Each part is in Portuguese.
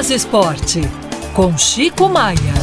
Minas Esporte, com Chico Maia.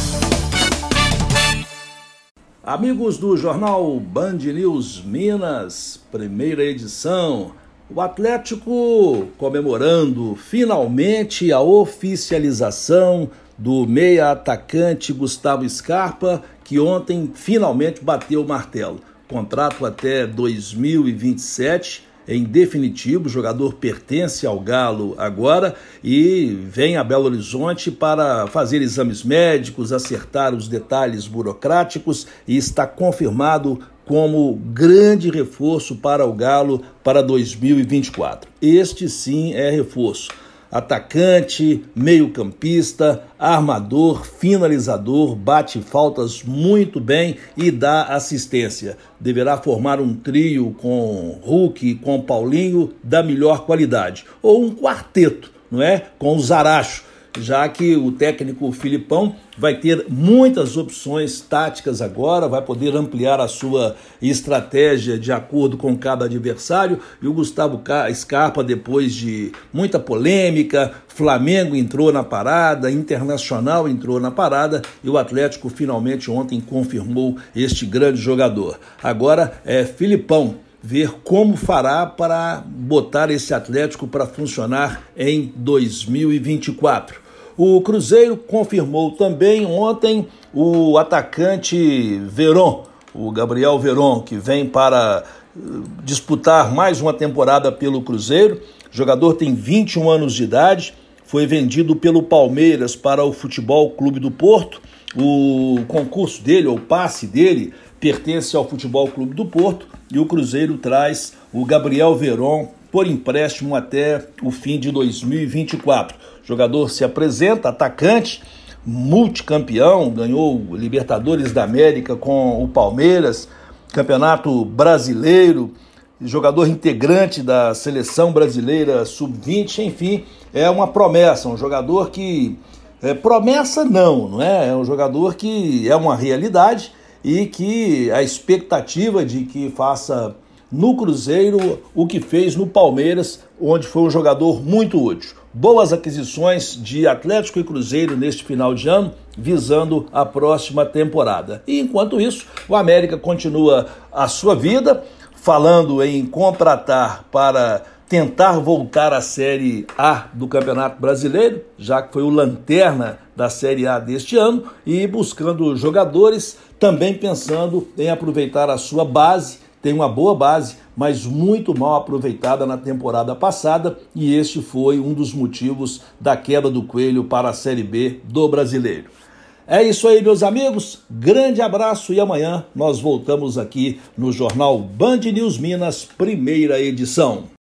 Amigos do jornal Band News Minas, primeira edição. O Atlético comemorando finalmente a oficialização do meia atacante Gustavo Scarpa, que ontem finalmente bateu o martelo. Contrato até 2027 em definitivo. O jogador pertence ao Galo agora e vem a Belo Horizonte para fazer exames médicos, acertar os detalhes burocráticos e está confirmado como grande reforço para o Galo para 2024. Este sim é reforço atacante, meio-campista, armador, finalizador, bate faltas muito bem e dá assistência. Deverá formar um trio com Hulk e com Paulinho da melhor qualidade, ou um quarteto, não é? Com o Zaracho já que o técnico Filipão vai ter muitas opções táticas agora, vai poder ampliar a sua estratégia de acordo com cada adversário. E o Gustavo Scarpa, depois de muita polêmica, Flamengo entrou na parada, Internacional entrou na parada e o Atlético finalmente ontem confirmou este grande jogador. Agora é Filipão ver como fará para botar esse Atlético para funcionar em 2024. O Cruzeiro confirmou também ontem o atacante Veron, o Gabriel Veron, que vem para eh, disputar mais uma temporada pelo Cruzeiro. O jogador tem 21 anos de idade, foi vendido pelo Palmeiras para o Futebol Clube do Porto. O concurso dele, ou passe dele, pertence ao Futebol Clube do Porto e o Cruzeiro traz o Gabriel Veron por empréstimo até o fim de 2024. O jogador se apresenta, atacante, multicampeão, ganhou Libertadores da América com o Palmeiras, Campeonato Brasileiro, jogador integrante da seleção brasileira sub-20, enfim, é uma promessa, um jogador que é, promessa não, não é? É um jogador que é uma realidade e que a expectativa de que faça no Cruzeiro o que fez no Palmeiras, onde foi um jogador muito útil. Boas aquisições de Atlético e Cruzeiro neste final de ano, visando a próxima temporada. E enquanto isso, o América continua a sua vida, falando em contratar para tentar voltar à Série A do Campeonato Brasileiro, já que foi o lanterna da Série A deste ano, e buscando jogadores, também pensando em aproveitar a sua base tem uma boa base, mas muito mal aproveitada na temporada passada, e este foi um dos motivos da queda do Coelho para a Série B do Brasileiro. É isso aí, meus amigos. Grande abraço e amanhã nós voltamos aqui no Jornal Band News Minas, primeira edição.